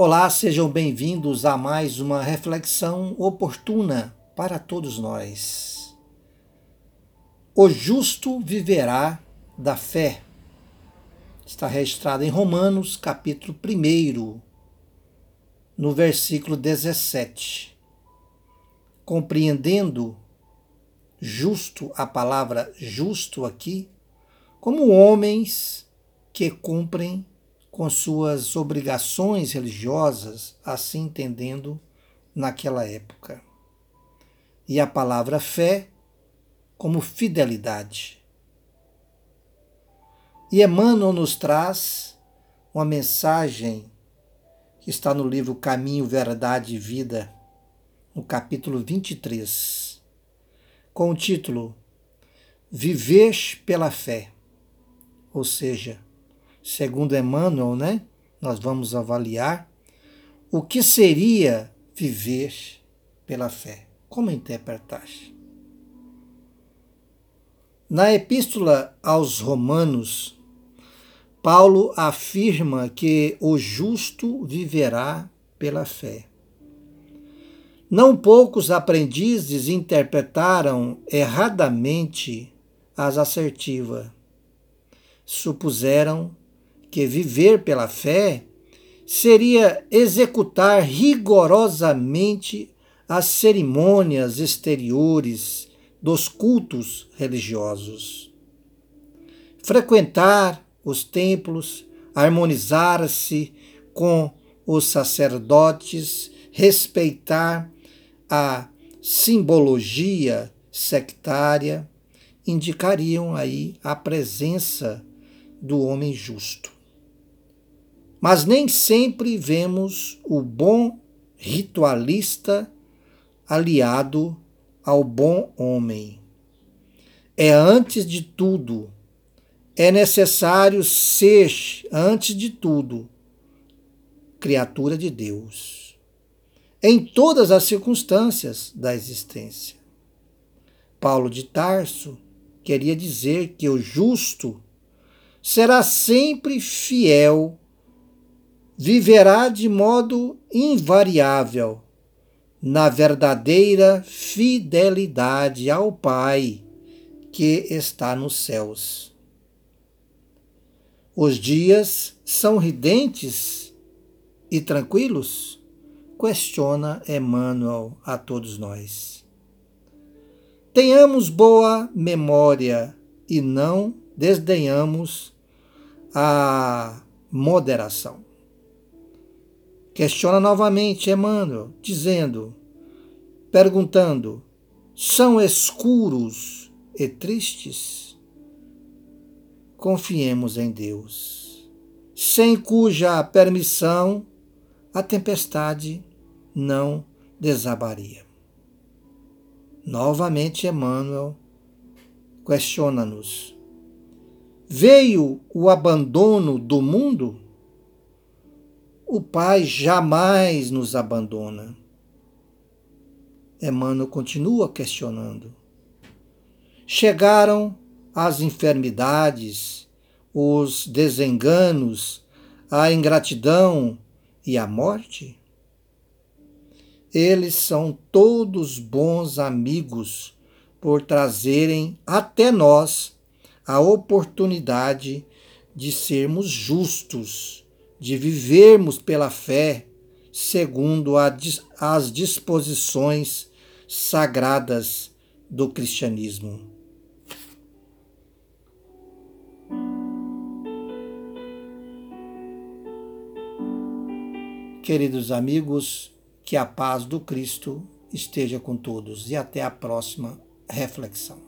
Olá, sejam bem-vindos a mais uma reflexão oportuna para todos nós. O justo viverá da fé. Está registrado em Romanos, capítulo 1, no versículo 17. Compreendendo justo, a palavra justo aqui, como homens que cumprem com suas obrigações religiosas, assim entendendo naquela época. E a palavra fé como fidelidade. E Emmanuel nos traz uma mensagem que está no livro Caminho, Verdade e Vida, no capítulo 23, com o título Viver pela Fé, ou seja, segundo Emmanuel, né, nós vamos avaliar o que seria viver pela fé. Como interpretar? Na Epístola aos Romanos, Paulo afirma que o justo viverá pela fé. Não poucos aprendizes interpretaram erradamente as assertivas. Supuseram que viver pela fé seria executar rigorosamente as cerimônias exteriores dos cultos religiosos. Frequentar os templos, harmonizar-se com os sacerdotes, respeitar a simbologia sectária, indicariam aí a presença do homem justo. Mas nem sempre vemos o bom ritualista aliado ao bom homem. É antes de tudo, é necessário ser, antes de tudo, criatura de Deus, em todas as circunstâncias da existência. Paulo de Tarso queria dizer que o justo será sempre fiel viverá de modo invariável na verdadeira fidelidade ao Pai que está nos céus. Os dias são ridentes e tranquilos? Questiona Emmanuel a todos nós. Tenhamos boa memória e não desdenhamos a moderação. Questiona novamente Emmanuel, dizendo, perguntando: são escuros e tristes? Confiemos em Deus, sem cuja permissão a tempestade não desabaria. Novamente, Emmanuel questiona-nos: veio o abandono do mundo? O Pai jamais nos abandona. Emmanuel continua questionando. Chegaram as enfermidades, os desenganos, a ingratidão e a morte? Eles são todos bons amigos por trazerem até nós a oportunidade de sermos justos de vivermos pela fé segundo as disposições sagradas do cristianismo. Queridos amigos, que a paz do Cristo esteja com todos e até a próxima reflexão.